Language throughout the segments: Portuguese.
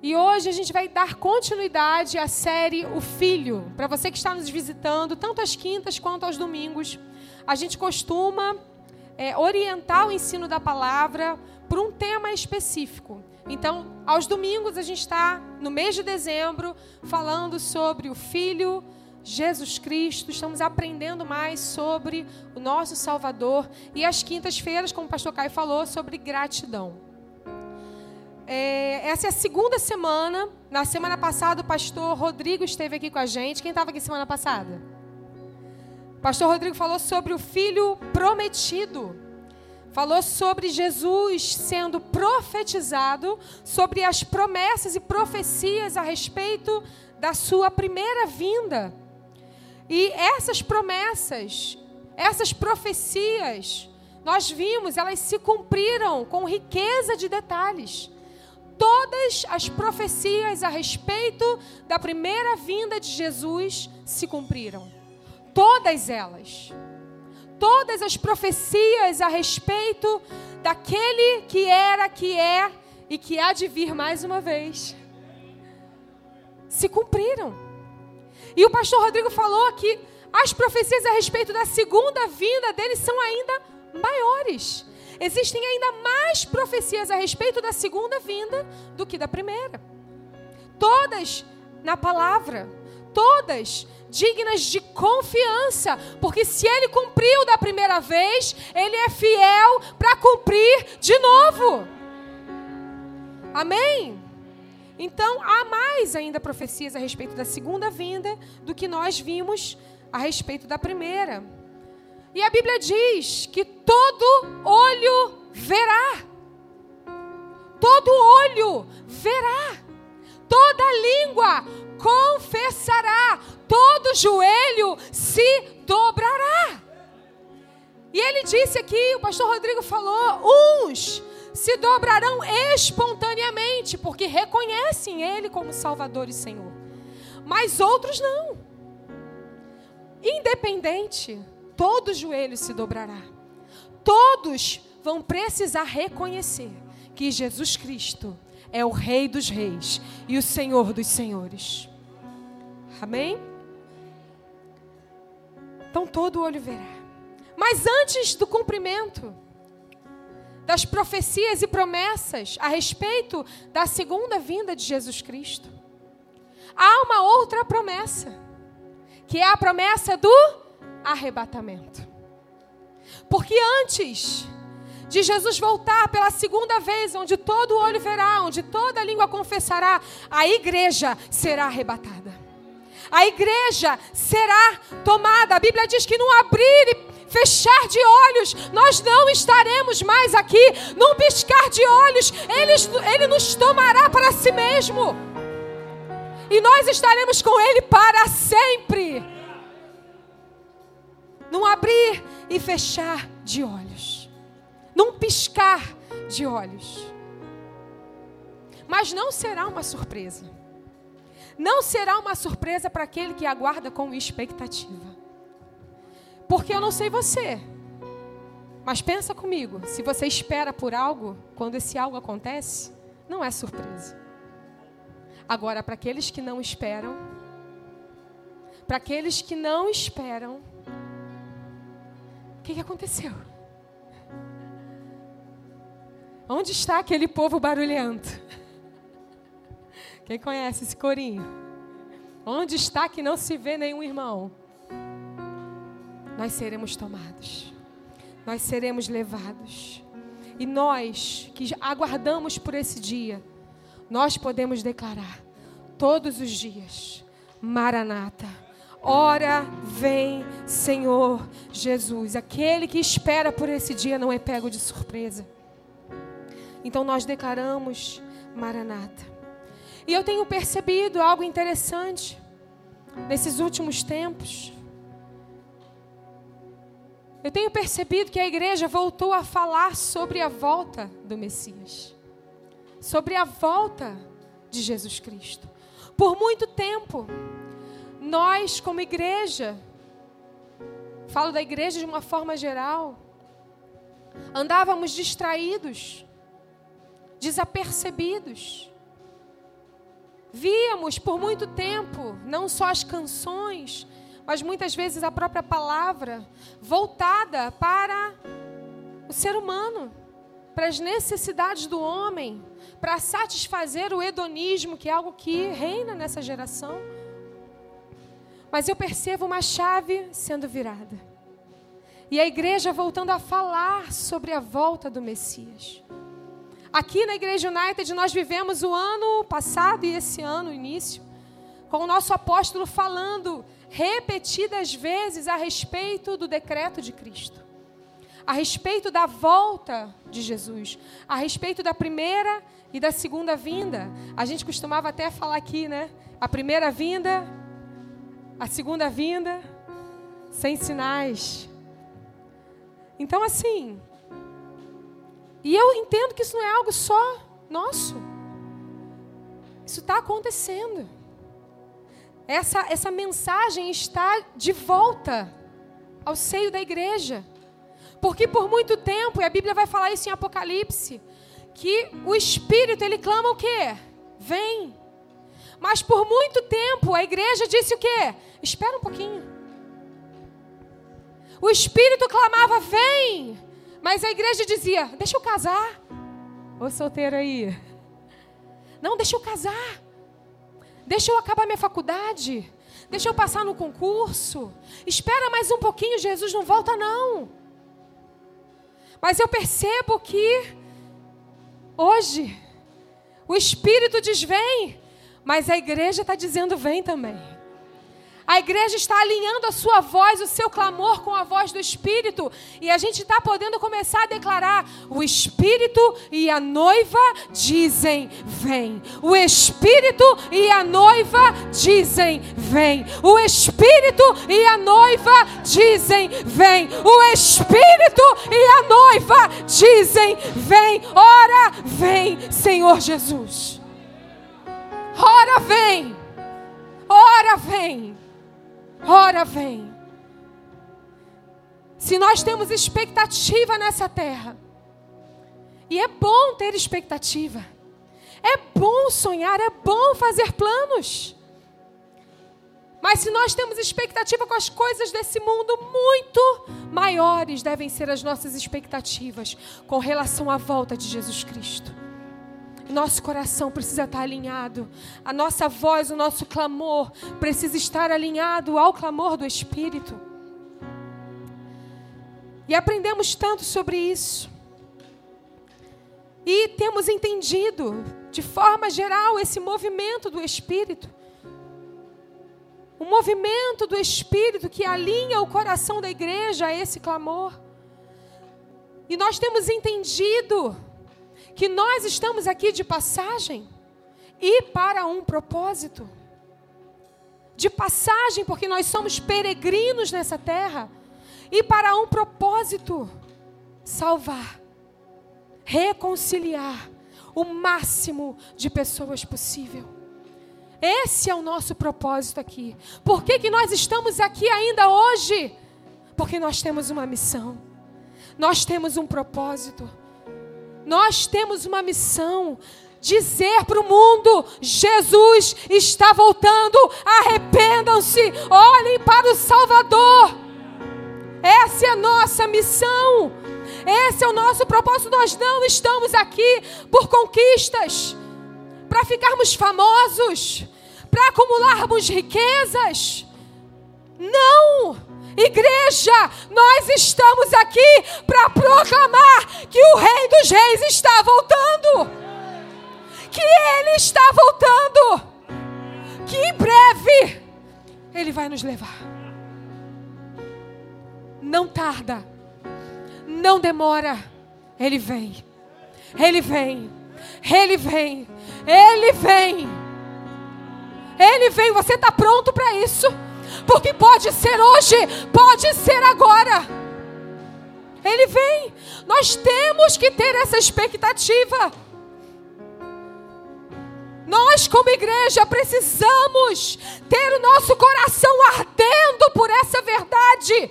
E hoje a gente vai dar continuidade à série O Filho. Para você que está nos visitando, tanto às quintas quanto aos domingos, a gente costuma é, orientar o ensino da palavra por um tema específico. Então, aos domingos a gente está no mês de dezembro falando sobre o Filho Jesus Cristo, estamos aprendendo mais sobre o nosso Salvador e às quintas-feiras, como o pastor Caio falou, sobre gratidão. É, essa é a segunda semana. Na semana passada, o pastor Rodrigo esteve aqui com a gente. Quem estava aqui semana passada? O pastor Rodrigo falou sobre o filho prometido. Falou sobre Jesus sendo profetizado, sobre as promessas e profecias a respeito da sua primeira vinda. E essas promessas, essas profecias, nós vimos, elas se cumpriram com riqueza de detalhes todas as profecias a respeito da primeira vinda de Jesus se cumpriram. Todas elas. Todas as profecias a respeito daquele que era, que é e que há de vir mais uma vez se cumpriram. E o pastor Rodrigo falou que as profecias a respeito da segunda vinda dele são ainda maiores existem ainda mais profecias a respeito da segunda vinda do que da primeira. Todas na palavra, todas dignas de confiança, porque se ele cumpriu da primeira vez, ele é fiel para cumprir de novo. Amém? Então, há mais ainda profecias a respeito da segunda vinda do que nós vimos a respeito da primeira. E a Bíblia diz que todo olho verá. Todo olho verá. Toda língua confessará. Todo joelho se dobrará. E ele disse aqui, o pastor Rodrigo falou: uns se dobrarão espontaneamente, porque reconhecem Ele como Salvador e Senhor. Mas outros não. Independente todo joelho se dobrará. Todos vão precisar reconhecer que Jesus Cristo é o Rei dos Reis e o Senhor dos Senhores. Amém? Então todo olho verá. Mas antes do cumprimento das profecias e promessas a respeito da segunda vinda de Jesus Cristo, há uma outra promessa, que é a promessa do arrebatamento. Porque antes de Jesus voltar pela segunda vez, onde todo olho verá, onde toda língua confessará, a igreja será arrebatada. A igreja será tomada. A Bíblia diz que num abrir e fechar de olhos, nós não estaremos mais aqui. Num piscar de olhos, ele, ele nos tomará para si mesmo. E nós estaremos com Ele para sempre num abrir e fechar de olhos, num piscar de olhos. Mas não será uma surpresa. Não será uma surpresa para aquele que aguarda com expectativa. Porque eu não sei você. Mas pensa comigo, se você espera por algo, quando esse algo acontece, não é surpresa. Agora, para aqueles que não esperam, para aqueles que não esperam, que, que aconteceu? Onde está aquele povo barulhento? Quem conhece esse corinho? Onde está que não se vê nenhum irmão? Nós seremos tomados, nós seremos levados. E nós que aguardamos por esse dia, nós podemos declarar todos os dias: Maranata Ora, vem, Senhor Jesus. Aquele que espera por esse dia não é pego de surpresa. Então nós declaramos Maranata. E eu tenho percebido algo interessante nesses últimos tempos. Eu tenho percebido que a igreja voltou a falar sobre a volta do Messias, sobre a volta de Jesus Cristo. Por muito tempo, nós, como igreja, falo da igreja de uma forma geral, andávamos distraídos, desapercebidos. víamos por muito tempo, não só as canções, mas muitas vezes a própria palavra voltada para o ser humano, para as necessidades do homem, para satisfazer o hedonismo, que é algo que reina nessa geração. Mas eu percebo uma chave sendo virada. E a igreja voltando a falar sobre a volta do Messias. Aqui na Igreja United nós vivemos o ano passado e esse ano, início, com o nosso apóstolo falando repetidas vezes a respeito do decreto de Cristo, a respeito da volta de Jesus, a respeito da primeira e da segunda vinda. A gente costumava até falar aqui, né? A primeira vinda, a segunda vinda, sem sinais. Então, assim, e eu entendo que isso não é algo só nosso. Isso está acontecendo. Essa, essa mensagem está de volta ao seio da igreja. Porque por muito tempo, e a Bíblia vai falar isso em Apocalipse, que o Espírito ele clama o quê? Vem. Mas por muito tempo a igreja disse o quê? Espera um pouquinho. O Espírito clamava: Vem. Mas a igreja dizia: Deixa eu casar. Ô solteiro aí. Não, deixa eu casar. Deixa eu acabar minha faculdade. Deixa eu passar no concurso. Espera mais um pouquinho, Jesus não volta, não. Mas eu percebo que hoje o Espírito diz: vem, mas a igreja está dizendo: vem também. A igreja está alinhando a sua voz, o seu clamor com a voz do Espírito. E a gente está podendo começar a declarar: o Espírito e a noiva dizem: vem. O Espírito e a noiva dizem: vem. O Espírito e a noiva dizem: vem. O Espírito e a noiva dizem: vem. Ora, vem, Senhor Jesus. Ora, vem. Ora, vem. Ora vem. Se nós temos expectativa nessa terra, e é bom ter expectativa, é bom sonhar, é bom fazer planos. Mas se nós temos expectativa com as coisas desse mundo, muito maiores devem ser as nossas expectativas com relação à volta de Jesus Cristo. Nosso coração precisa estar alinhado. A nossa voz, o nosso clamor precisa estar alinhado ao clamor do Espírito. E aprendemos tanto sobre isso. E temos entendido, de forma geral, esse movimento do Espírito. O movimento do Espírito que alinha o coração da igreja a esse clamor. E nós temos entendido que nós estamos aqui de passagem e para um propósito. De passagem, porque nós somos peregrinos nessa terra, e para um propósito: salvar, reconciliar o máximo de pessoas possível. Esse é o nosso propósito aqui. Por que, que nós estamos aqui ainda hoje? Porque nós temos uma missão, nós temos um propósito. Nós temos uma missão dizer para o mundo: Jesus está voltando, arrependam-se, olhem para o Salvador. Essa é a nossa missão, esse é o nosso propósito. Nós não estamos aqui por conquistas, para ficarmos famosos, para acumularmos riquezas. Não! Igreja, nós estamos aqui para proclamar que o Rei dos Reis está voltando. Que Ele está voltando. Que em breve Ele vai nos levar. Não tarda. Não demora. Ele vem. Ele vem. Ele vem. Ele vem. Ele vem. Você está pronto para isso? Porque pode ser hoje, pode ser agora. Ele vem. Nós temos que ter essa expectativa. Nós, como igreja, precisamos ter o nosso coração ardendo por essa verdade.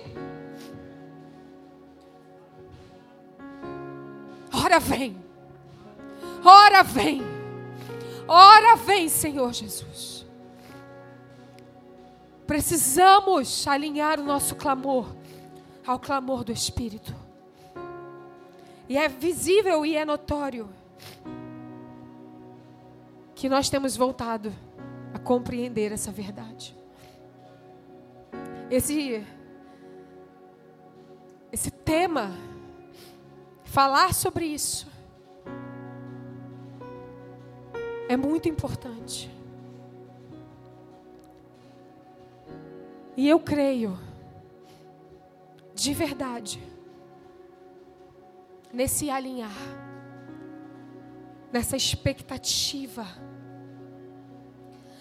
Ora vem, ora vem, Ora vem, Senhor Jesus. Precisamos alinhar o nosso clamor ao clamor do Espírito. E é visível e é notório que nós temos voltado a compreender essa verdade. Esse esse tema falar sobre isso é muito importante. E eu creio, de verdade, nesse alinhar, nessa expectativa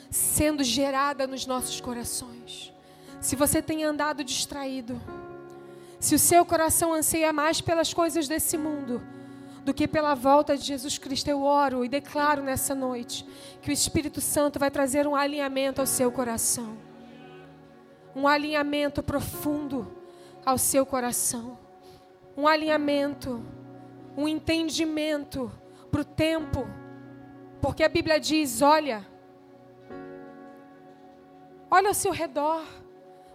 sendo gerada nos nossos corações. Se você tem andado distraído, se o seu coração anseia mais pelas coisas desse mundo do que pela volta de Jesus Cristo, eu oro e declaro nessa noite que o Espírito Santo vai trazer um alinhamento ao seu coração. Um alinhamento profundo ao seu coração. Um alinhamento, um entendimento para o tempo. Porque a Bíblia diz: olha, olha ao seu redor.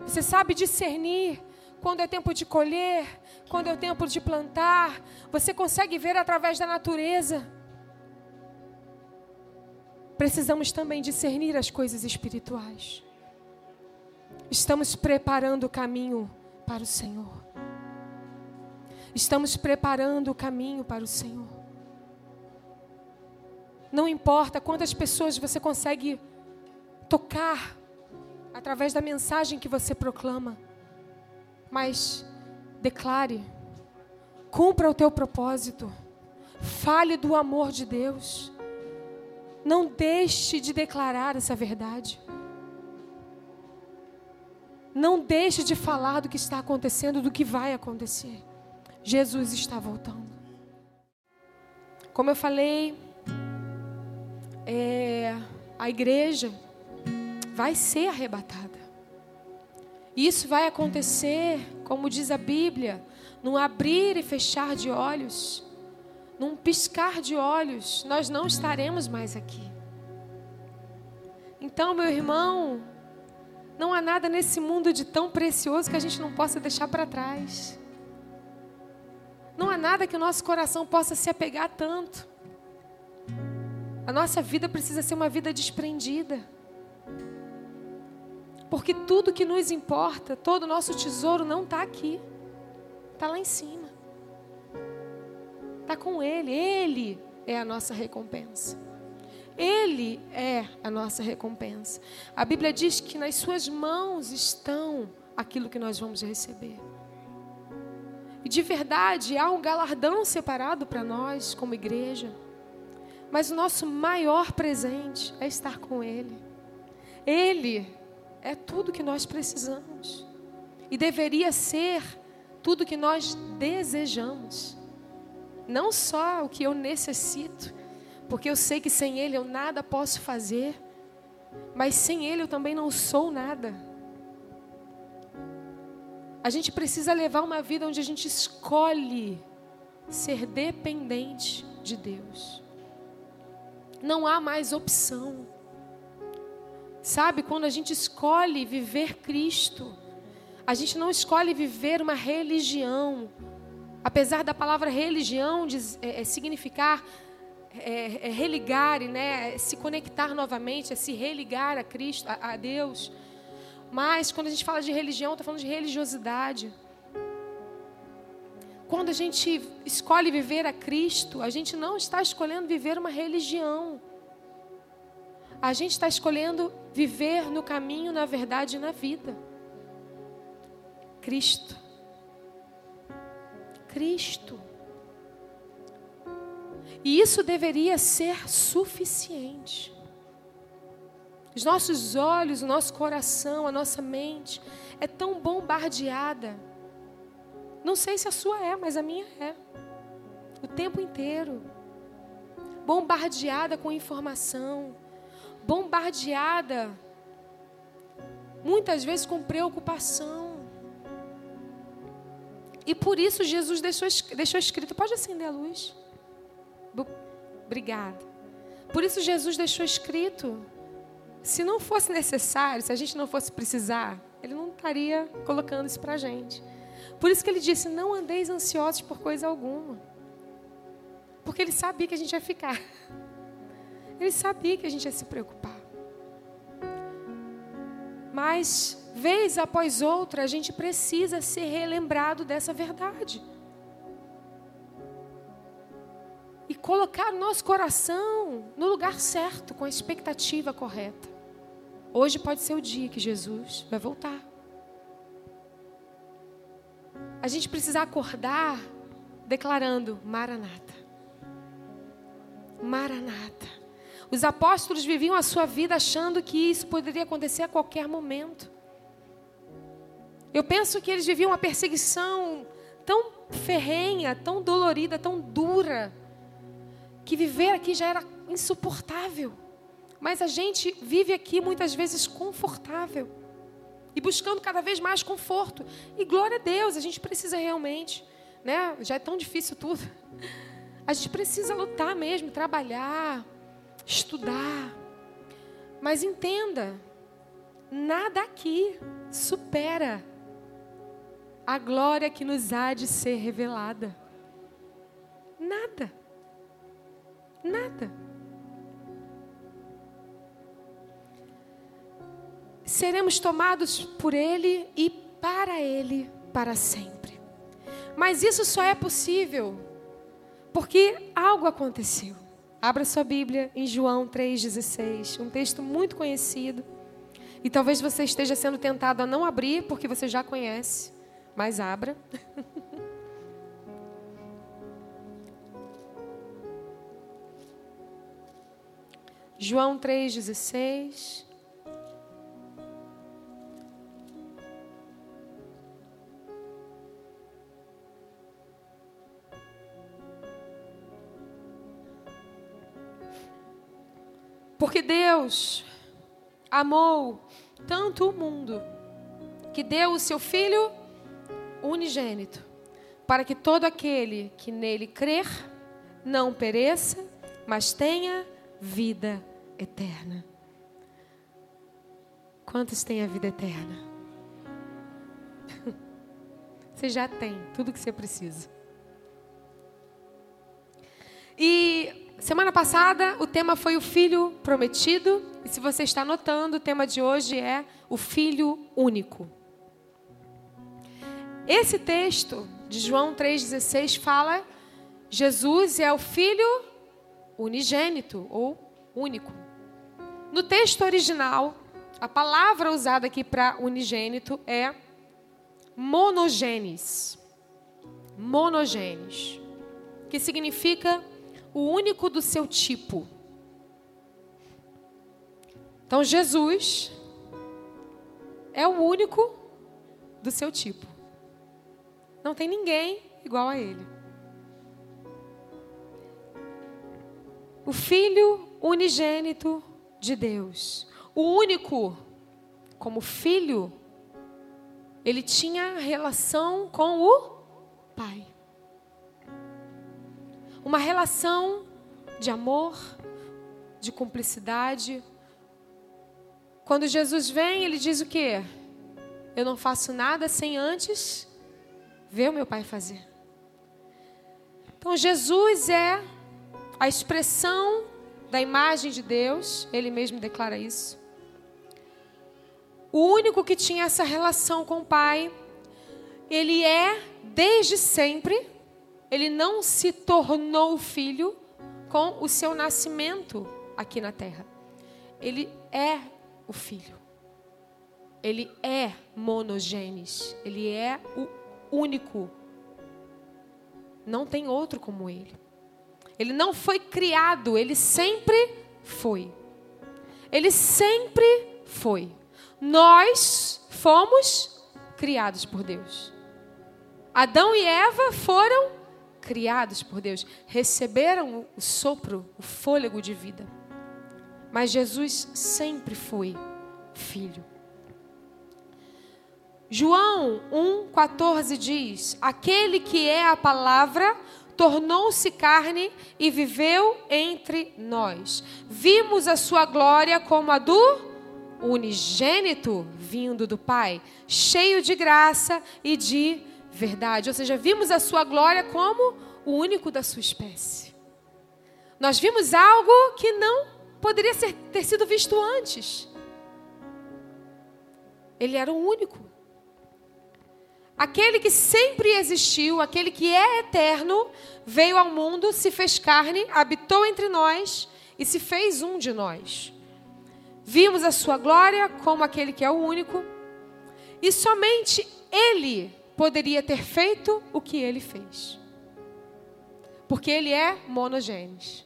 Você sabe discernir quando é tempo de colher, quando é o tempo de plantar. Você consegue ver através da natureza. Precisamos também discernir as coisas espirituais. Estamos preparando o caminho para o Senhor. Estamos preparando o caminho para o Senhor. Não importa quantas pessoas você consegue tocar através da mensagem que você proclama mas declare, cumpra o teu propósito, fale do amor de Deus. Não deixe de declarar essa verdade. Não deixe de falar do que está acontecendo, do que vai acontecer. Jesus está voltando. Como eu falei, é, a igreja vai ser arrebatada. Isso vai acontecer, como diz a Bíblia, num abrir e fechar de olhos, num piscar de olhos, nós não estaremos mais aqui. Então, meu irmão, não há nada nesse mundo de tão precioso que a gente não possa deixar para trás. Não há nada que o nosso coração possa se apegar tanto. A nossa vida precisa ser uma vida desprendida. Porque tudo que nos importa, todo o nosso tesouro não está aqui. Está lá em cima. Está com Ele. Ele é a nossa recompensa. Ele é a nossa recompensa. A Bíblia diz que nas Suas mãos estão aquilo que nós vamos receber. E de verdade, há um galardão separado para nós, como igreja. Mas o nosso maior presente é estar com Ele. Ele é tudo que nós precisamos. E deveria ser tudo que nós desejamos. Não só o que eu necessito, porque eu sei que sem Ele eu nada posso fazer, mas sem Ele eu também não sou nada. A gente precisa levar uma vida onde a gente escolhe ser dependente de Deus. Não há mais opção. Sabe, quando a gente escolhe viver Cristo, a gente não escolhe viver uma religião. Apesar da palavra religião é, é significar é, é religar, né, se conectar novamente, é se religar a Cristo, a, a Deus. Mas quando a gente fala de religião, está falando de religiosidade. Quando a gente escolhe viver a Cristo, a gente não está escolhendo viver uma religião. A gente está escolhendo viver no caminho, na verdade e na vida. Cristo. Cristo. E isso deveria ser suficiente. Os nossos olhos, o nosso coração, a nossa mente é tão bombardeada. Não sei se a sua é, mas a minha é. O tempo inteiro. Bombardeada com informação, bombardeada, muitas vezes com preocupação. E por isso Jesus deixou, deixou escrito: pode acender a luz. Obrigada. Por isso Jesus deixou escrito. Se não fosse necessário, se a gente não fosse precisar, ele não estaria colocando isso para a gente. Por isso que ele disse: não andeis ansiosos por coisa alguma. Porque ele sabia que a gente ia ficar. Ele sabia que a gente ia se preocupar. Mas, vez após outra, a gente precisa ser relembrado dessa verdade. Colocar nosso coração no lugar certo, com a expectativa correta. Hoje pode ser o dia que Jesus vai voltar. A gente precisa acordar declarando: Maranata. Maranata. Os apóstolos viviam a sua vida achando que isso poderia acontecer a qualquer momento. Eu penso que eles viviam uma perseguição tão ferrenha, tão dolorida, tão dura, que viver aqui já era insuportável. Mas a gente vive aqui muitas vezes confortável e buscando cada vez mais conforto. E glória a Deus, a gente precisa realmente, né? Já é tão difícil tudo. A gente precisa lutar mesmo, trabalhar, estudar. Mas entenda, nada aqui supera a glória que nos há de ser revelada. Nada. Nada. seremos tomados por Ele e para Ele para sempre. Mas isso só é possível porque algo aconteceu. Abra sua Bíblia em João 3,16, um texto muito conhecido. E talvez você esteja sendo tentado a não abrir, porque você já conhece, mas abra. João 3,16. Porque Deus amou tanto o mundo que deu o seu Filho unigênito, para que todo aquele que nele crer não pereça, mas tenha vida eterna. Quantos têm a vida eterna? Você já tem tudo que você precisa. E Semana passada o tema foi o filho prometido, e se você está notando, o tema de hoje é o filho único. Esse texto de João 3,16 fala: Jesus é o filho unigênito ou único. No texto original, a palavra usada aqui para unigênito é monogenes. Monogenes, que significa o único do seu tipo. Então Jesus é o único do seu tipo. Não tem ninguém igual a ele. O Filho unigênito de Deus. O único como filho, ele tinha relação com o Pai uma relação de amor, de cumplicidade. Quando Jesus vem, ele diz o quê? Eu não faço nada sem antes ver o meu Pai fazer. Então, Jesus é a expressão da imagem de Deus, ele mesmo declara isso. O único que tinha essa relação com o Pai, ele é desde sempre ele não se tornou filho com o seu nascimento aqui na terra. Ele é o filho. Ele é monogênes. Ele é o único. Não tem outro como ele. Ele não foi criado, ele sempre foi. Ele sempre foi. Nós fomos criados por Deus. Adão e Eva foram criados por Deus, receberam o sopro, o fôlego de vida. Mas Jesus sempre foi filho. João 1,14 diz: Aquele que é a palavra tornou-se carne e viveu entre nós. Vimos a sua glória como a do unigênito vindo do Pai, cheio de graça e de verdade. Ou seja, vimos a sua glória como o único da sua espécie. Nós vimos algo que não poderia ser, ter sido visto antes. Ele era o único. Aquele que sempre existiu, aquele que é eterno, veio ao mundo, se fez carne, habitou entre nós e se fez um de nós. Vimos a sua glória como aquele que é o único, e somente ele poderia ter feito o que ele fez. Porque ele é monogênes.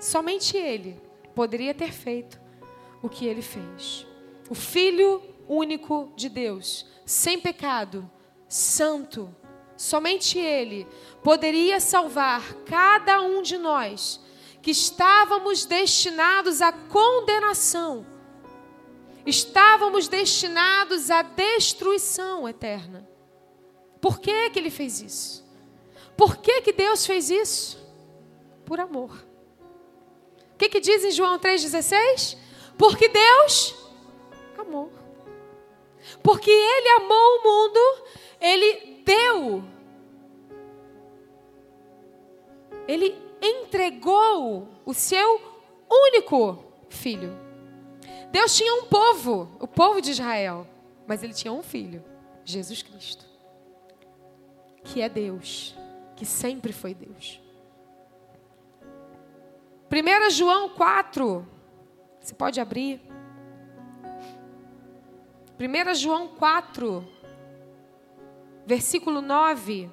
Somente ele poderia ter feito o que ele fez. O Filho único de Deus, sem pecado, santo, somente ele poderia salvar cada um de nós que estávamos destinados à condenação, estávamos destinados à destruição eterna. Por que, que ele fez isso? Por que, que Deus fez isso? Por amor. O que, que diz em João 3,16? Porque Deus amou. Porque Ele amou o mundo, Ele deu. Ele entregou o seu único filho. Deus tinha um povo, o povo de Israel, mas ele tinha um filho, Jesus Cristo, que é Deus, que sempre foi Deus. 1 João 4, você pode abrir. 1 João 4, versículo 9.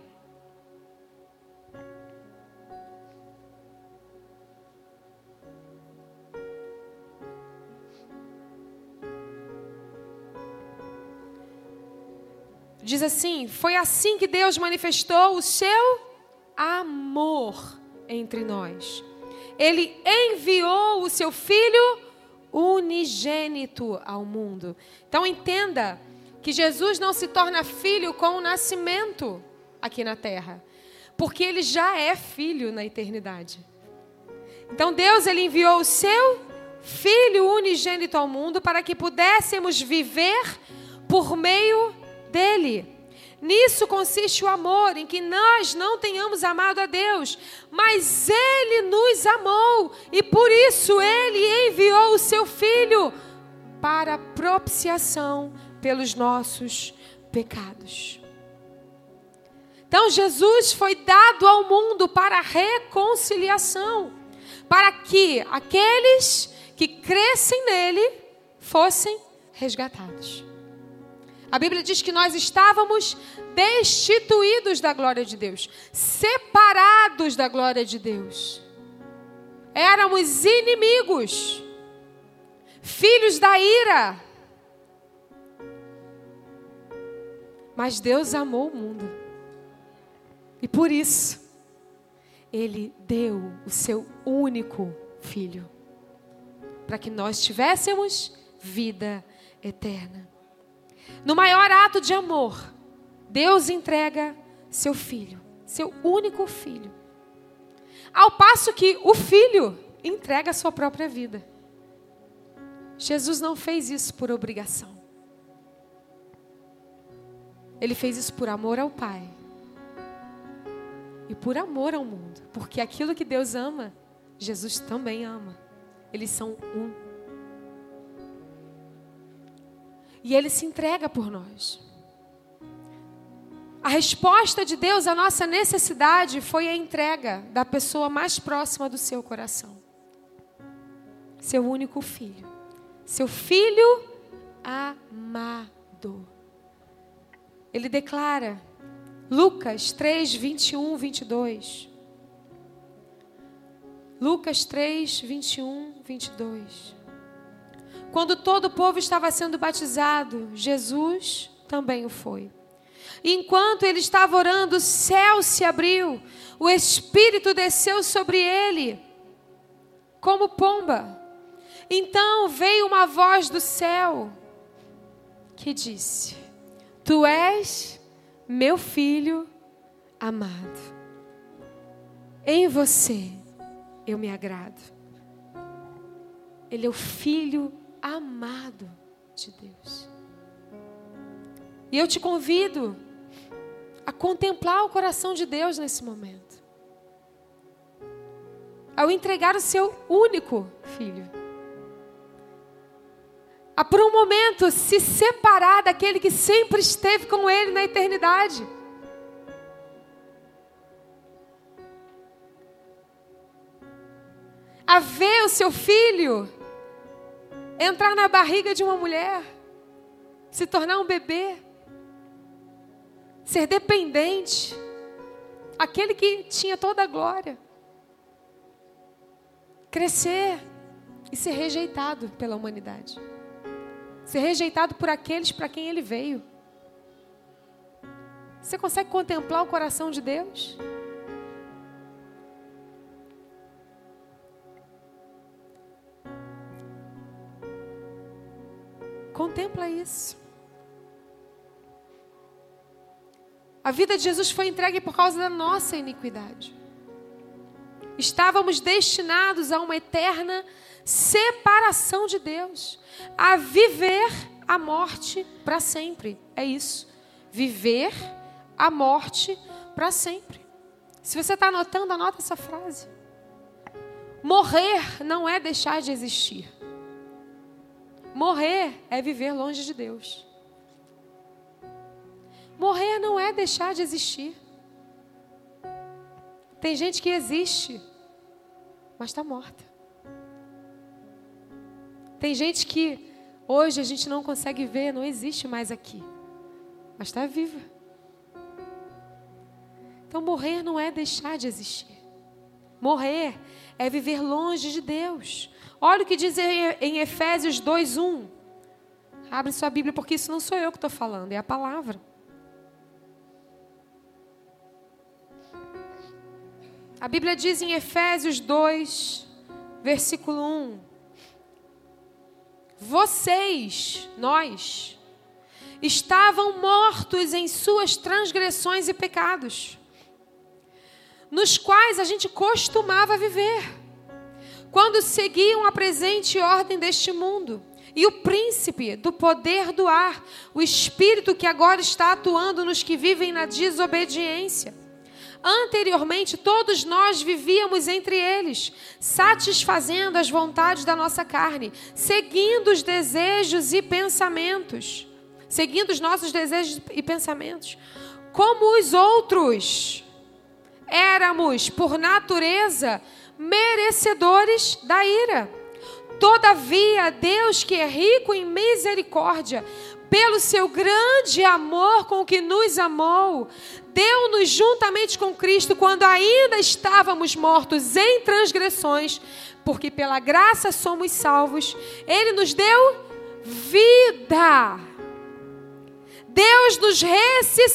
Diz assim: Foi assim que Deus manifestou o seu amor entre nós. Ele enviou o seu Filho unigênito ao mundo. Então entenda que Jesus não se torna filho com o nascimento aqui na terra, porque ele já é filho na eternidade. Então Deus ele enviou o seu filho unigênito ao mundo para que pudéssemos viver por meio dele. Nisso consiste o amor, em que nós não tenhamos amado a Deus, mas Ele nos amou e por isso Ele enviou o Seu Filho para propiciação pelos nossos pecados. Então Jesus foi dado ao mundo para reconciliação, para que aqueles que crescem nele fossem resgatados. A Bíblia diz que nós estávamos destituídos da glória de Deus, separados da glória de Deus. Éramos inimigos, filhos da ira. Mas Deus amou o mundo. E por isso, Ele deu o seu único filho, para que nós tivéssemos vida eterna. No maior ato de amor, Deus entrega seu filho, seu único filho. Ao passo que o filho entrega a sua própria vida. Jesus não fez isso por obrigação. Ele fez isso por amor ao Pai. E por amor ao mundo. Porque aquilo que Deus ama, Jesus também ama. Eles são um. E ele se entrega por nós. A resposta de Deus à nossa necessidade foi a entrega da pessoa mais próxima do seu coração. Seu único filho. Seu filho amado. Ele declara, Lucas 3, 21, 22. Lucas 3, 21, 22. Quando todo o povo estava sendo batizado, Jesus também o foi. E enquanto ele estava orando, o céu se abriu, o Espírito desceu sobre ele, como pomba. Então veio uma voz do céu que disse: Tu és meu filho amado. Em você eu me agrado. Ele é o filho amado de Deus. E eu te convido a contemplar o coração de Deus nesse momento. Ao entregar o seu único filho. A por um momento se separar daquele que sempre esteve com ele na eternidade. A ver o seu filho entrar na barriga de uma mulher, se tornar um bebê ser dependente, aquele que tinha toda a glória, crescer e ser rejeitado pela humanidade, ser rejeitado por aqueles para quem ele veio. Você consegue contemplar o coração de Deus? Contempla isso. A vida de Jesus foi entregue por causa da nossa iniquidade. Estávamos destinados a uma eterna separação de Deus, a viver a morte para sempre. É isso. Viver a morte para sempre. Se você está anotando, anota essa frase. Morrer não é deixar de existir. Morrer é viver longe de Deus. Morrer não é deixar de existir. Tem gente que existe, mas está morta. Tem gente que hoje a gente não consegue ver, não existe mais aqui, mas está viva. Então, morrer não é deixar de existir. Morrer é viver longe de Deus. Olha o que diz em Efésios 2:1. Abre sua Bíblia, porque isso não sou eu que estou falando, é a palavra. A Bíblia diz em Efésios 2, versículo 1: Vocês, nós, estavam mortos em suas transgressões e pecados, nos quais a gente costumava viver, quando seguiam a presente ordem deste mundo. E o príncipe do poder do ar, o espírito que agora está atuando nos que vivem na desobediência. Anteriormente, todos nós vivíamos entre eles, satisfazendo as vontades da nossa carne, seguindo os desejos e pensamentos, seguindo os nossos desejos e pensamentos, como os outros. Éramos, por natureza, merecedores da ira. Todavia, Deus, que é rico em misericórdia, pelo seu grande amor com que nos amou, deu-nos juntamente com Cristo quando ainda estávamos mortos em transgressões, porque pela graça somos salvos. Ele nos deu vida. Deus nos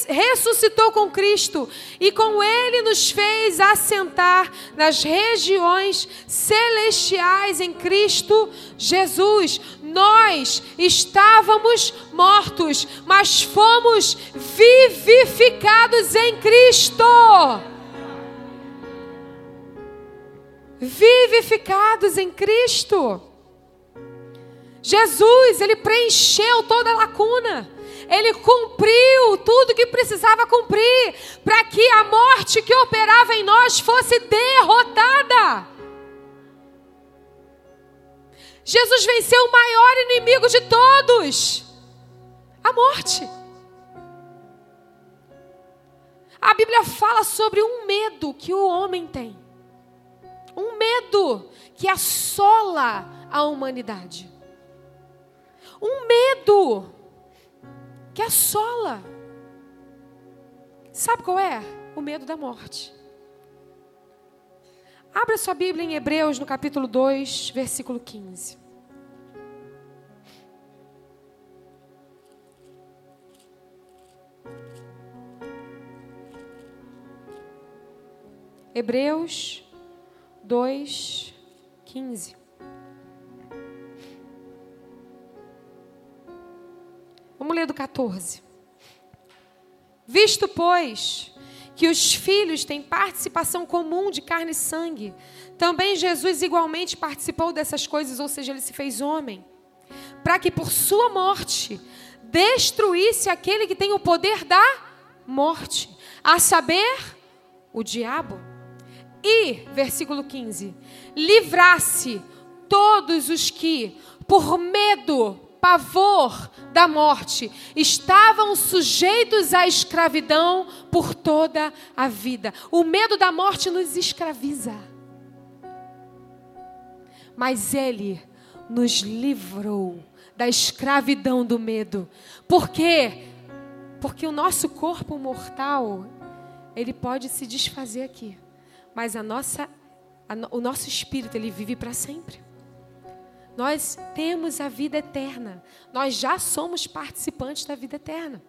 ressuscitou com Cristo e com Ele nos fez assentar nas regiões celestiais em Cristo Jesus. Nós estávamos mortos, mas fomos vivificados em Cristo. Vivificados em Cristo. Jesus, ele preencheu toda a lacuna. Ele cumpriu tudo que precisava cumprir para que a morte que operava em nós fosse derrotada. Jesus venceu o maior inimigo de todos a morte. A Bíblia fala sobre um medo que o homem tem. Um medo que assola a humanidade. Um medo que assola. Sabe qual é? O medo da morte. Abra sua Bíblia em Hebreus, no capítulo 2, versículo 15. Hebreus 2, 15. Vamos ler do 14. Visto, pois, que os filhos têm participação comum de carne e sangue, também Jesus igualmente participou dessas coisas, ou seja, ele se fez homem, para que por sua morte destruísse aquele que tem o poder da morte, a saber, o diabo. E, versículo 15: livrasse todos os que, por medo, pavor da morte, estavam sujeitos à escravidão por toda a vida. O medo da morte nos escraviza. Mas Ele nos livrou da escravidão do medo. Por quê? Porque o nosso corpo mortal, ele pode se desfazer aqui. Mas a nossa, a, o nosso espírito, ele vive para sempre. Nós temos a vida eterna. Nós já somos participantes da vida eterna.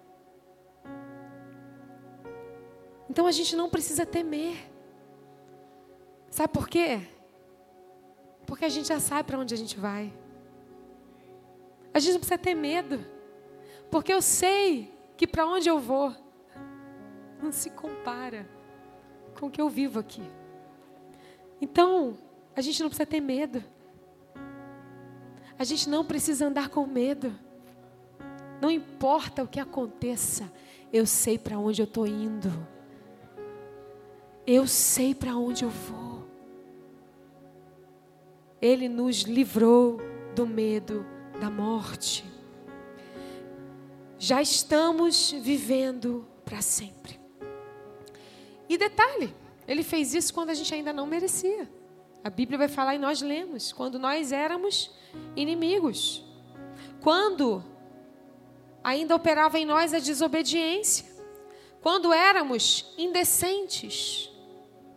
Então a gente não precisa temer. Sabe por quê? Porque a gente já sabe para onde a gente vai. A gente não precisa ter medo. Porque eu sei que para onde eu vou não se compara com o que eu vivo aqui. Então, a gente não precisa ter medo. A gente não precisa andar com medo. Não importa o que aconteça, eu sei para onde eu estou indo. Eu sei para onde eu vou. Ele nos livrou do medo da morte. Já estamos vivendo para sempre. E detalhe, ele fez isso quando a gente ainda não merecia. A Bíblia vai falar e nós lemos, quando nós éramos inimigos. Quando ainda operava em nós a desobediência. Quando éramos indecentes,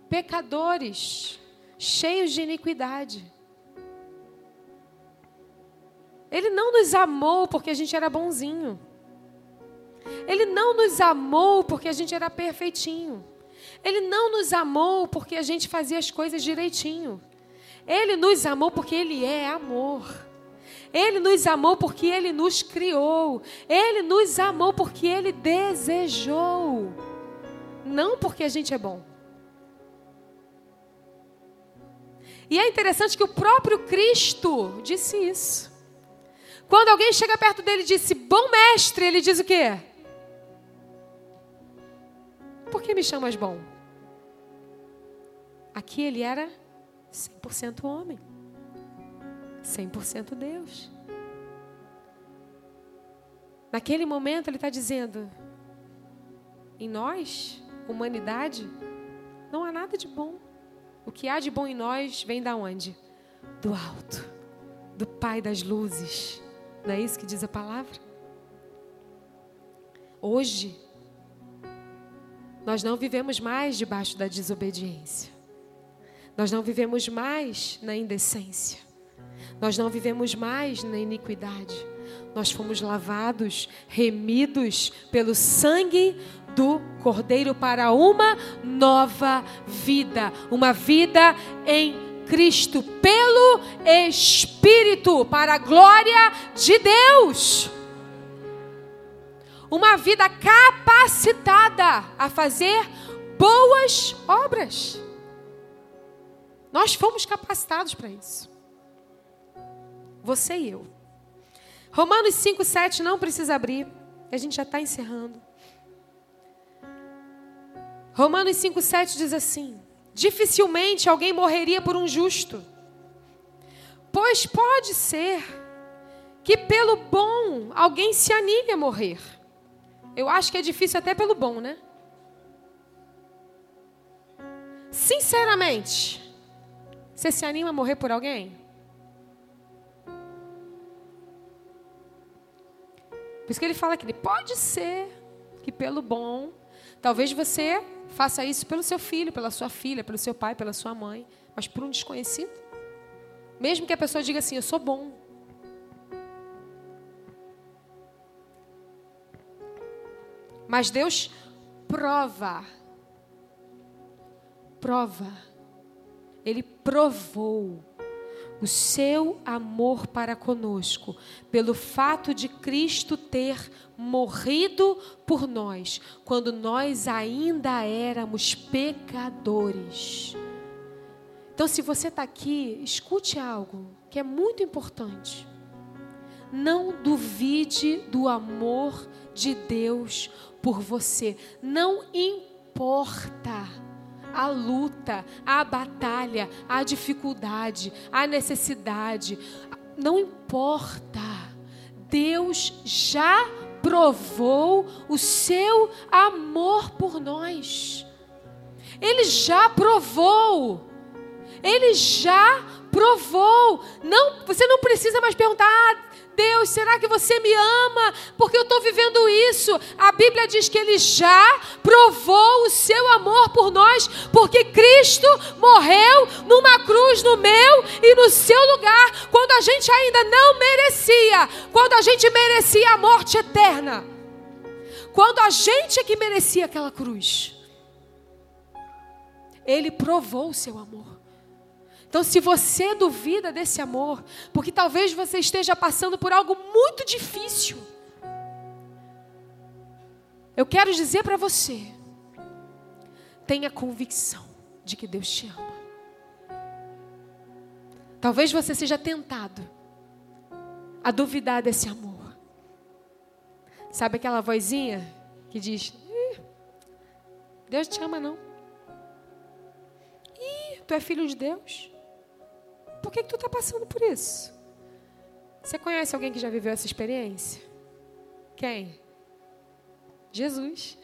pecadores, cheios de iniquidade. Ele não nos amou porque a gente era bonzinho. Ele não nos amou porque a gente era perfeitinho. Ele não nos amou porque a gente fazia as coisas direitinho. Ele nos amou porque Ele é amor. Ele nos amou porque Ele nos criou. Ele nos amou porque Ele desejou. Não porque a gente é bom. E é interessante que o próprio Cristo disse isso. Quando alguém chega perto dele e disse, bom mestre, ele diz o quê? Por que me chamas bom? Aqui ele era 100% homem, 100% Deus. Naquele momento ele está dizendo: em nós, humanidade, não há nada de bom. O que há de bom em nós vem da onde? Do alto, do Pai das luzes. Não é isso que diz a palavra? Hoje, nós não vivemos mais debaixo da desobediência. Nós não vivemos mais na indecência. Nós não vivemos mais na iniquidade. Nós fomos lavados, remidos pelo sangue do Cordeiro para uma nova vida, uma vida em Cristo, pelo Espírito, para a glória de Deus. Uma vida capacitada a fazer boas obras. Nós fomos capacitados para isso. Você e eu. Romanos 5, 7 não precisa abrir. A gente já está encerrando. Romanos 5, 7 diz assim: Dificilmente alguém morreria por um justo, pois pode ser que pelo bom alguém se anime a morrer. Eu acho que é difícil até pelo bom, né? Sinceramente, você se anima a morrer por alguém? Por isso que ele fala que ele pode ser que pelo bom, talvez você faça isso pelo seu filho, pela sua filha, pelo seu pai, pela sua mãe, mas por um desconhecido. Mesmo que a pessoa diga assim, eu sou bom. Mas Deus prova. Prova ele provou, o seu amor para conosco, pelo fato de Cristo ter morrido por nós, quando nós ainda éramos pecadores. Então, se você está aqui, escute algo que é muito importante. Não duvide do amor de Deus por você. Não importa a luta, a batalha, a dificuldade, a necessidade. Não importa. Deus já provou o seu amor por nós. Ele já provou. Ele já provou. Não, você não precisa mais perguntar: ah, Deus, será que você me ama? Porque eu estou vivendo isso. A Bíblia diz que Ele já provou o seu amor por nós, porque Cristo morreu numa cruz no meu e no seu lugar, quando a gente ainda não merecia, quando a gente merecia a morte eterna, quando a gente é que merecia aquela cruz. Ele provou o seu amor. Então, se você duvida desse amor, porque talvez você esteja passando por algo muito difícil, eu quero dizer para você: tenha convicção de que Deus te ama. Talvez você seja tentado a duvidar desse amor. Sabe aquela vozinha que diz: Deus te ama não? Ih, tu é filho de Deus? Que, que tu está passando por isso? Você conhece alguém que já viveu essa experiência? Quem? Jesus.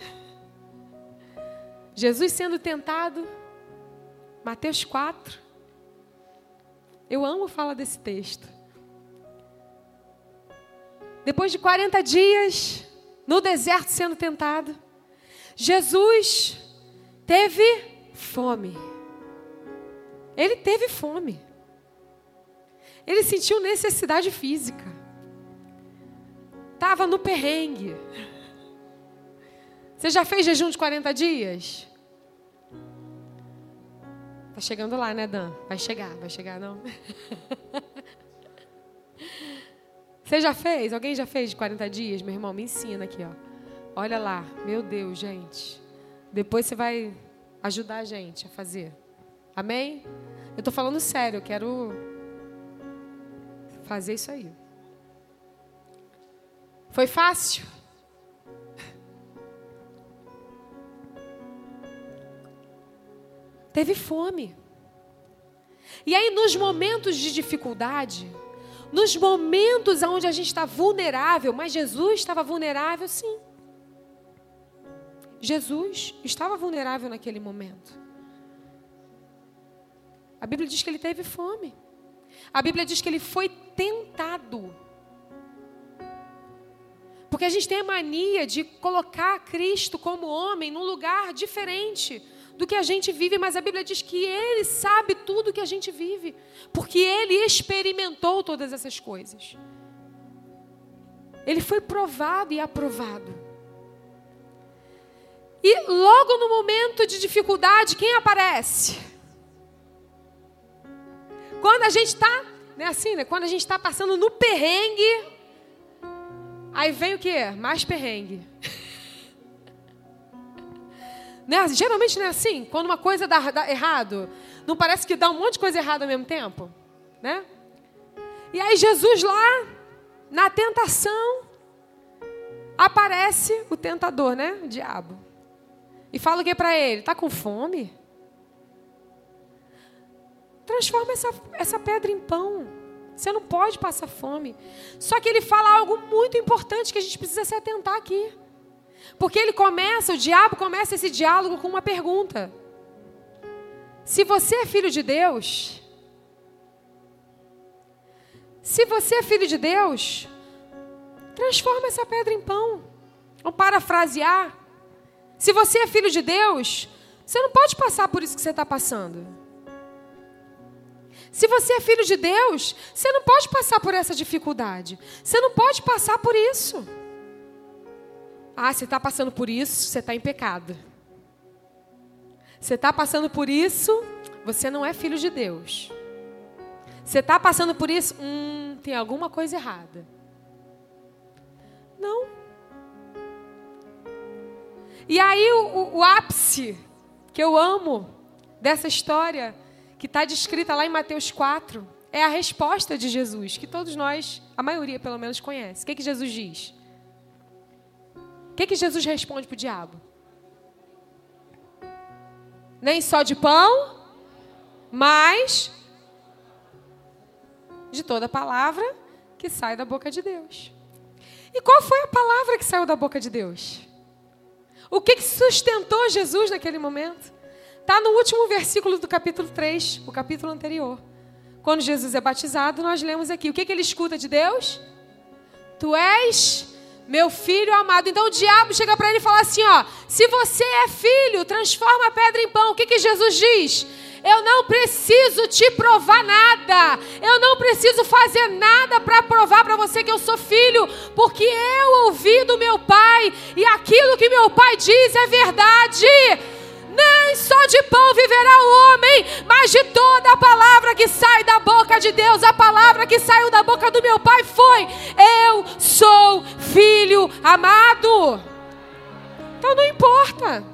Jesus sendo tentado. Mateus 4. Eu amo falar desse texto. Depois de 40 dias no deserto sendo tentado, Jesus teve fome. Ele teve fome. Ele sentiu necessidade física. Estava no perrengue. Você já fez jejum de 40 dias? Tá chegando lá, né, Dan? Vai chegar, vai chegar não? Você já fez? Alguém já fez de 40 dias? Meu irmão, me ensina aqui, ó. Olha lá, meu Deus, gente. Depois você vai ajudar a gente a fazer. Amém? Eu tô falando sério, eu quero fazer isso aí. Foi fácil? Teve fome. E aí, nos momentos de dificuldade, nos momentos onde a gente está vulnerável, mas Jesus estava vulnerável, sim. Jesus estava vulnerável naquele momento. A Bíblia diz que ele teve fome. A Bíblia diz que ele foi tentado. Porque a gente tem a mania de colocar Cristo como homem num lugar diferente do que a gente vive, mas a Bíblia diz que ele sabe tudo que a gente vive, porque ele experimentou todas essas coisas. Ele foi provado e aprovado. E logo no momento de dificuldade, quem aparece? Quando a gente está, né, assim, né? Quando a gente está passando no perrengue, aí vem o quê? Mais perrengue. né? Geralmente não é assim. Quando uma coisa dá, dá errado, não parece que dá um monte de coisa errada ao mesmo tempo, né? E aí Jesus lá, na tentação, aparece o tentador, né? O diabo. E fala o que para ele? Tá com fome? Transforma essa, essa pedra em pão. Você não pode passar fome. Só que ele fala algo muito importante que a gente precisa se atentar aqui. Porque ele começa, o diabo começa esse diálogo com uma pergunta. Se você é filho de Deus, se você é filho de Deus, transforma essa pedra em pão. Vamos parafrasear. Se você é filho de Deus, você não pode passar por isso que você está passando. Se você é filho de Deus, você não pode passar por essa dificuldade. Você não pode passar por isso. Ah, você está passando por isso, você está em pecado. Você está passando por isso, você não é filho de Deus. Você está passando por isso? Hum, tem alguma coisa errada. Não. E aí o, o, ápice que eu amo dessa história, que está descrita lá em Mateus 4, é a resposta de Jesus, que todos nós, a maioria pelo menos, conhece. O que, que Jesus diz? O que, que Jesus responde para o diabo? Nem só de pão, mas de toda palavra que sai da boca de Deus. E qual foi a palavra que saiu da boca de Deus? O que, que sustentou Jesus naquele momento? Está no último versículo do capítulo 3, o capítulo anterior. Quando Jesus é batizado, nós lemos aqui. O que, que ele escuta de Deus? Tu és meu filho amado. Então o diabo chega para ele e fala assim: ó, se você é filho, transforma a pedra em pão. O que, que Jesus diz? Eu não preciso te provar nada. Eu não preciso fazer nada para provar para você que eu sou filho, porque eu ouvi do meu pai e aquilo que meu pai diz é verdade. Nem só de pão viverá o homem, mas de toda a palavra que sai da boca de Deus. A palavra que saiu da boca do meu pai foi: Eu sou filho amado. Então não importa.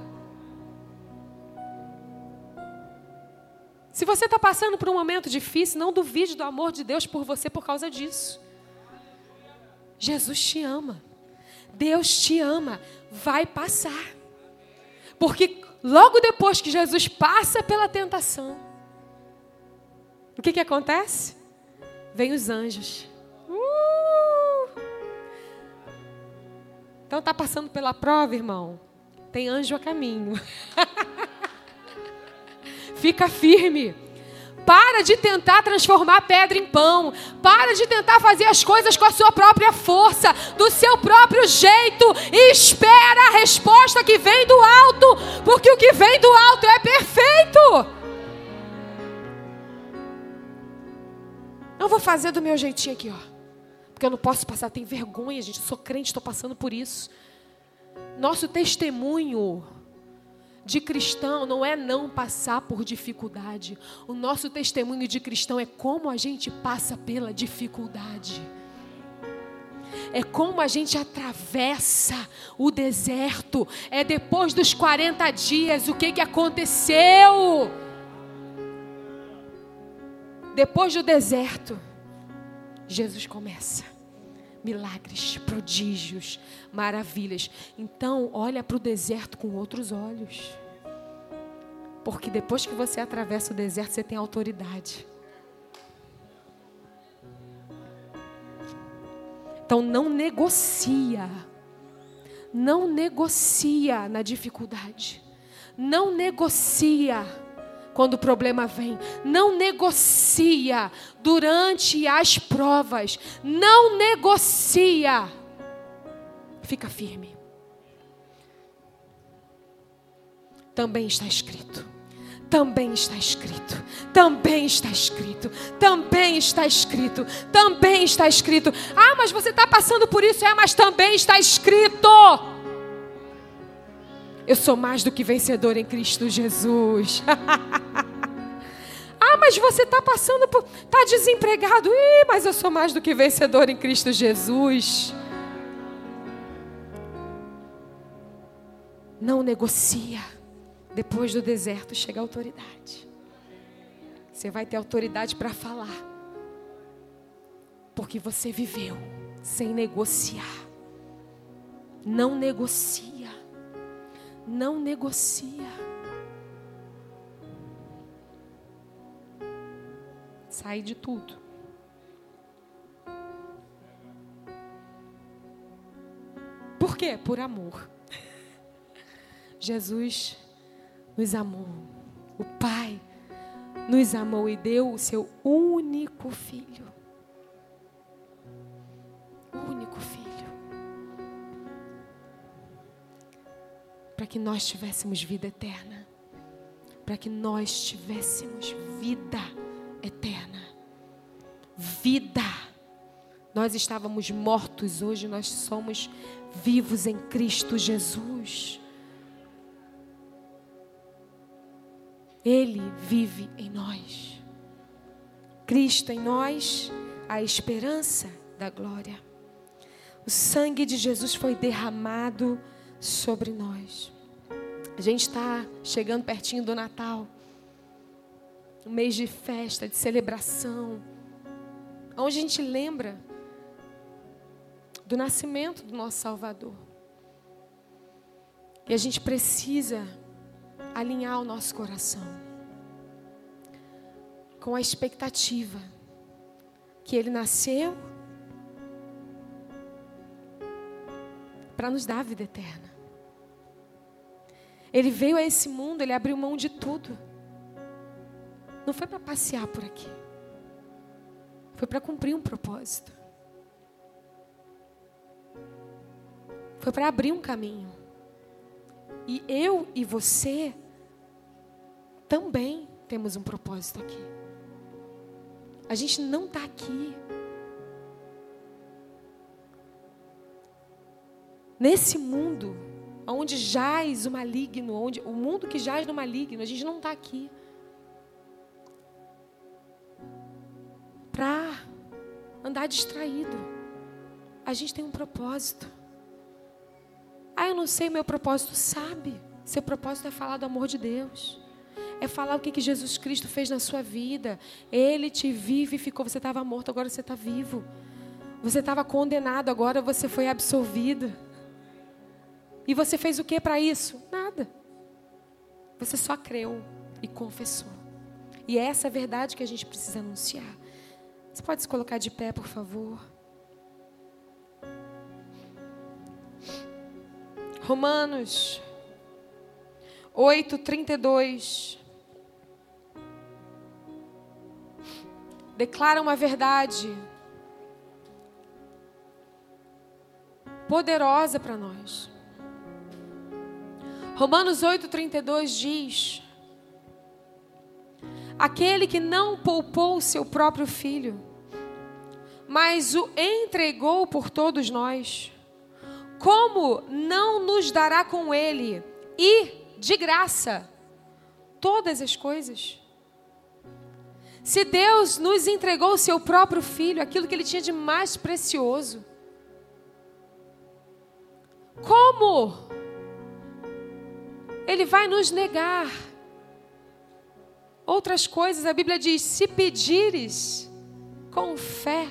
Se você está passando por um momento difícil, não duvide do amor de Deus por você por causa disso. Jesus te ama. Deus te ama. Vai passar. Porque logo depois que Jesus passa pela tentação, o que, que acontece? Vem os anjos. Uh! Então está passando pela prova, irmão. Tem anjo a caminho. Fica firme. Para de tentar transformar pedra em pão. Para de tentar fazer as coisas com a sua própria força, do seu próprio jeito. E espera a resposta que vem do alto, porque o que vem do alto é perfeito. Não vou fazer do meu jeitinho aqui, ó. Porque eu não posso passar, tem vergonha, gente. Eu sou crente, estou passando por isso. Nosso testemunho de cristão não é não passar por dificuldade. O nosso testemunho de cristão é como a gente passa pela dificuldade. É como a gente atravessa o deserto. É depois dos 40 dias o que, que aconteceu. Depois do deserto, Jesus começa milagres, prodígios, maravilhas. Então, olha para o deserto com outros olhos. Porque depois que você atravessa o deserto, você tem autoridade. Então não negocia. Não negocia na dificuldade. Não negocia quando o problema vem. Não negocia durante as provas. Não negocia. Fica firme. Também está escrito. Também está escrito. Também está escrito. Também está escrito. Também está escrito. Ah, mas você está passando por isso. É, mas também está escrito. Eu sou mais do que vencedor em Cristo Jesus. ah, mas você está passando por. Está desempregado. Ih, mas eu sou mais do que vencedor em Cristo Jesus. Não negocia. Depois do deserto chega a autoridade. Você vai ter autoridade para falar. Porque você viveu sem negociar. Não negocia não negocia. Sai de tudo. Por quê? Por amor. Jesus nos amou. O Pai nos amou e deu o seu único filho. Único filho. Para que nós tivéssemos vida eterna. Para que nós tivéssemos vida eterna. Vida. Nós estávamos mortos, hoje nós somos vivos em Cristo Jesus. Ele vive em nós. Cristo em nós, a esperança da glória. O sangue de Jesus foi derramado sobre nós. A gente está chegando pertinho do Natal, um mês de festa, de celebração, onde a gente lembra do nascimento do nosso Salvador. E a gente precisa alinhar o nosso coração com a expectativa que Ele nasceu para nos dar a vida eterna. Ele veio a esse mundo, ele abriu mão de tudo. Não foi para passear por aqui. Foi para cumprir um propósito. Foi para abrir um caminho. E eu e você também temos um propósito aqui. A gente não está aqui nesse mundo onde jaz o maligno, onde o mundo que jaz no maligno, a gente não está aqui para andar distraído. A gente tem um propósito. Ah, eu não sei o meu propósito, sabe? Seu propósito é falar do amor de Deus. É falar o que, que Jesus Cristo fez na sua vida. Ele te vivificou. Você estava morto, agora você está vivo. Você estava condenado, agora você foi absolvido. E você fez o que para isso? Nada. Você só creu e confessou. E é essa verdade que a gente precisa anunciar. Você pode se colocar de pé, por favor? Romanos 8, 32. Declara uma verdade poderosa para nós. Romanos 8,32 diz: Aquele que não poupou o seu próprio filho, mas o entregou por todos nós, como não nos dará com ele e de graça todas as coisas? Se Deus nos entregou o seu próprio filho, aquilo que ele tinha de mais precioso, como ele vai nos negar. Outras coisas, a Bíblia diz: se pedires com fé,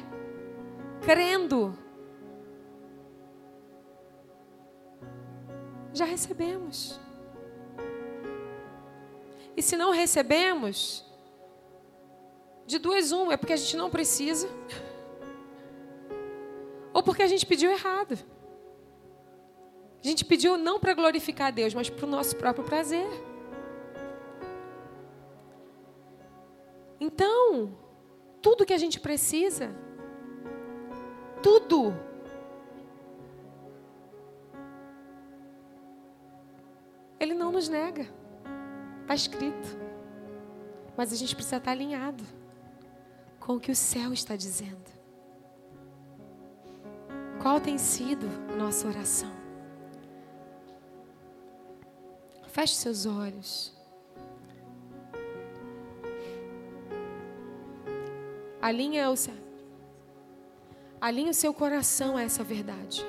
crendo, já recebemos. E se não recebemos, de duas uma, é porque a gente não precisa, ou porque a gente pediu errado. A gente pediu não para glorificar a Deus, mas para o nosso próprio prazer. Então, tudo que a gente precisa, tudo, Ele não nos nega. Está escrito. Mas a gente precisa estar alinhado com o que o céu está dizendo. Qual tem sido nossa oração? Feche seus olhos. Alinha o, alinha o seu coração a essa verdade.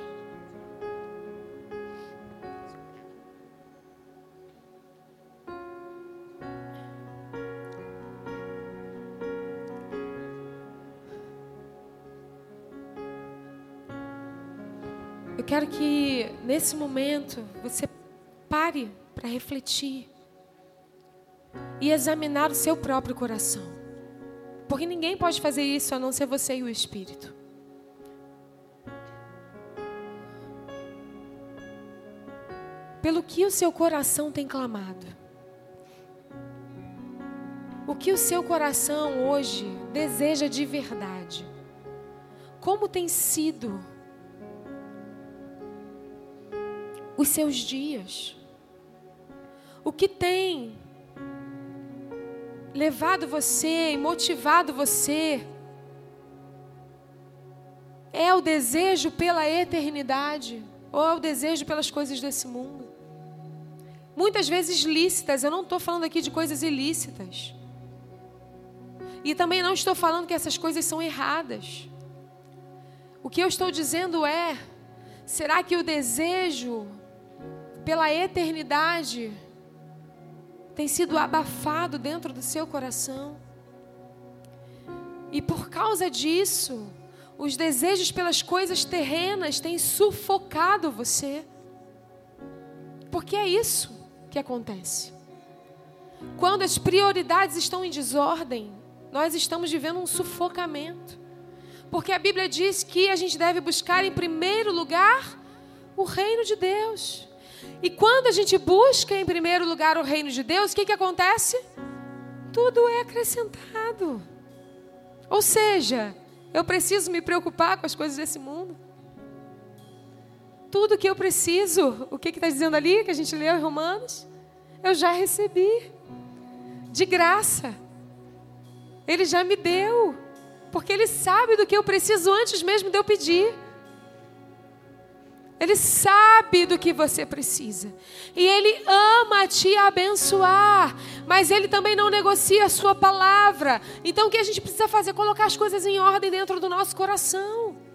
Eu quero que nesse momento você pare para refletir e examinar o seu próprio coração. Porque ninguém pode fazer isso a não ser você e o Espírito. Pelo que o seu coração tem clamado. O que o seu coração hoje deseja de verdade. Como tem sido os seus dias? O que tem levado você e motivado você é o desejo pela eternidade ou é o desejo pelas coisas desse mundo. Muitas vezes lícitas, eu não estou falando aqui de coisas ilícitas. E também não estou falando que essas coisas são erradas. O que eu estou dizendo é: será que o desejo pela eternidade tem sido abafado dentro do seu coração? E por causa disso, os desejos pelas coisas terrenas têm sufocado você. Porque é isso que acontece. Quando as prioridades estão em desordem, nós estamos vivendo um sufocamento. Porque a Bíblia diz que a gente deve buscar em primeiro lugar o reino de Deus. E quando a gente busca em primeiro lugar o reino de Deus, o que, que acontece? Tudo é acrescentado. Ou seja, eu preciso me preocupar com as coisas desse mundo. Tudo que eu preciso, o que está dizendo ali, que a gente leu em Romanos, eu já recebi. De graça. Ele já me deu. Porque Ele sabe do que eu preciso antes mesmo de eu pedir. Ele sabe do que você precisa. E Ele ama te abençoar. Mas Ele também não negocia a Sua palavra. Então o que a gente precisa fazer? Colocar as coisas em ordem dentro do nosso coração.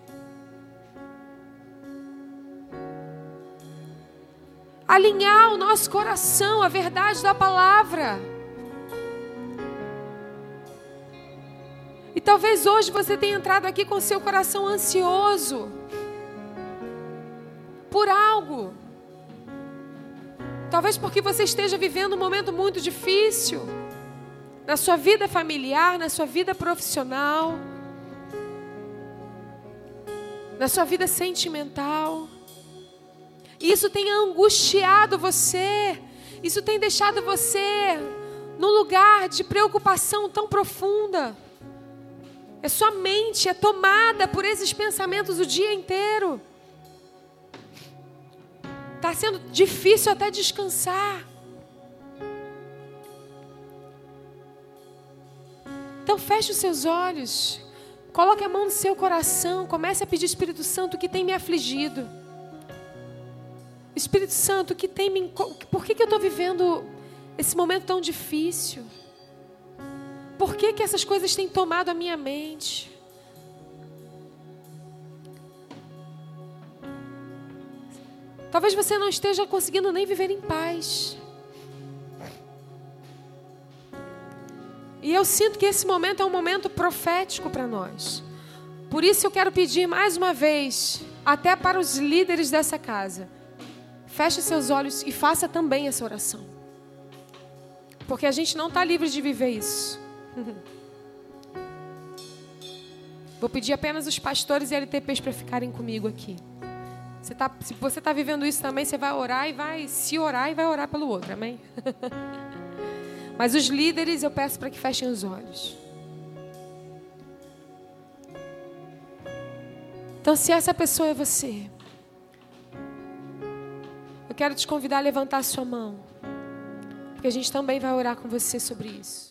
alinhar o nosso coração à verdade da palavra. E talvez hoje você tenha entrado aqui com seu coração ansioso por algo. Talvez porque você esteja vivendo um momento muito difícil na sua vida familiar, na sua vida profissional, na sua vida sentimental. Isso tem angustiado você. Isso tem deixado você num lugar de preocupação tão profunda. É sua mente é tomada por esses pensamentos o dia inteiro. Está sendo difícil até descansar. Então feche os seus olhos. Coloque a mão no seu coração. Comece a pedir Espírito Santo que tem me afligido. Espírito Santo, que tem me. Por que, que eu estou vivendo esse momento tão difícil? Por que, que essas coisas têm tomado a minha mente? Talvez você não esteja conseguindo nem viver em paz. E eu sinto que esse momento é um momento profético para nós. Por isso eu quero pedir mais uma vez, até para os líderes dessa casa Feche seus olhos e faça também essa oração. Porque a gente não está livre de viver isso. Vou pedir apenas os pastores e LTPs para ficarem comigo aqui. Você tá, se você está vivendo isso também, você vai orar e vai se orar e vai orar pelo outro, amém? Mas os líderes eu peço para que fechem os olhos. Então, se essa pessoa é você, quero te convidar a levantar a sua mão. Porque a gente também vai orar com você sobre isso.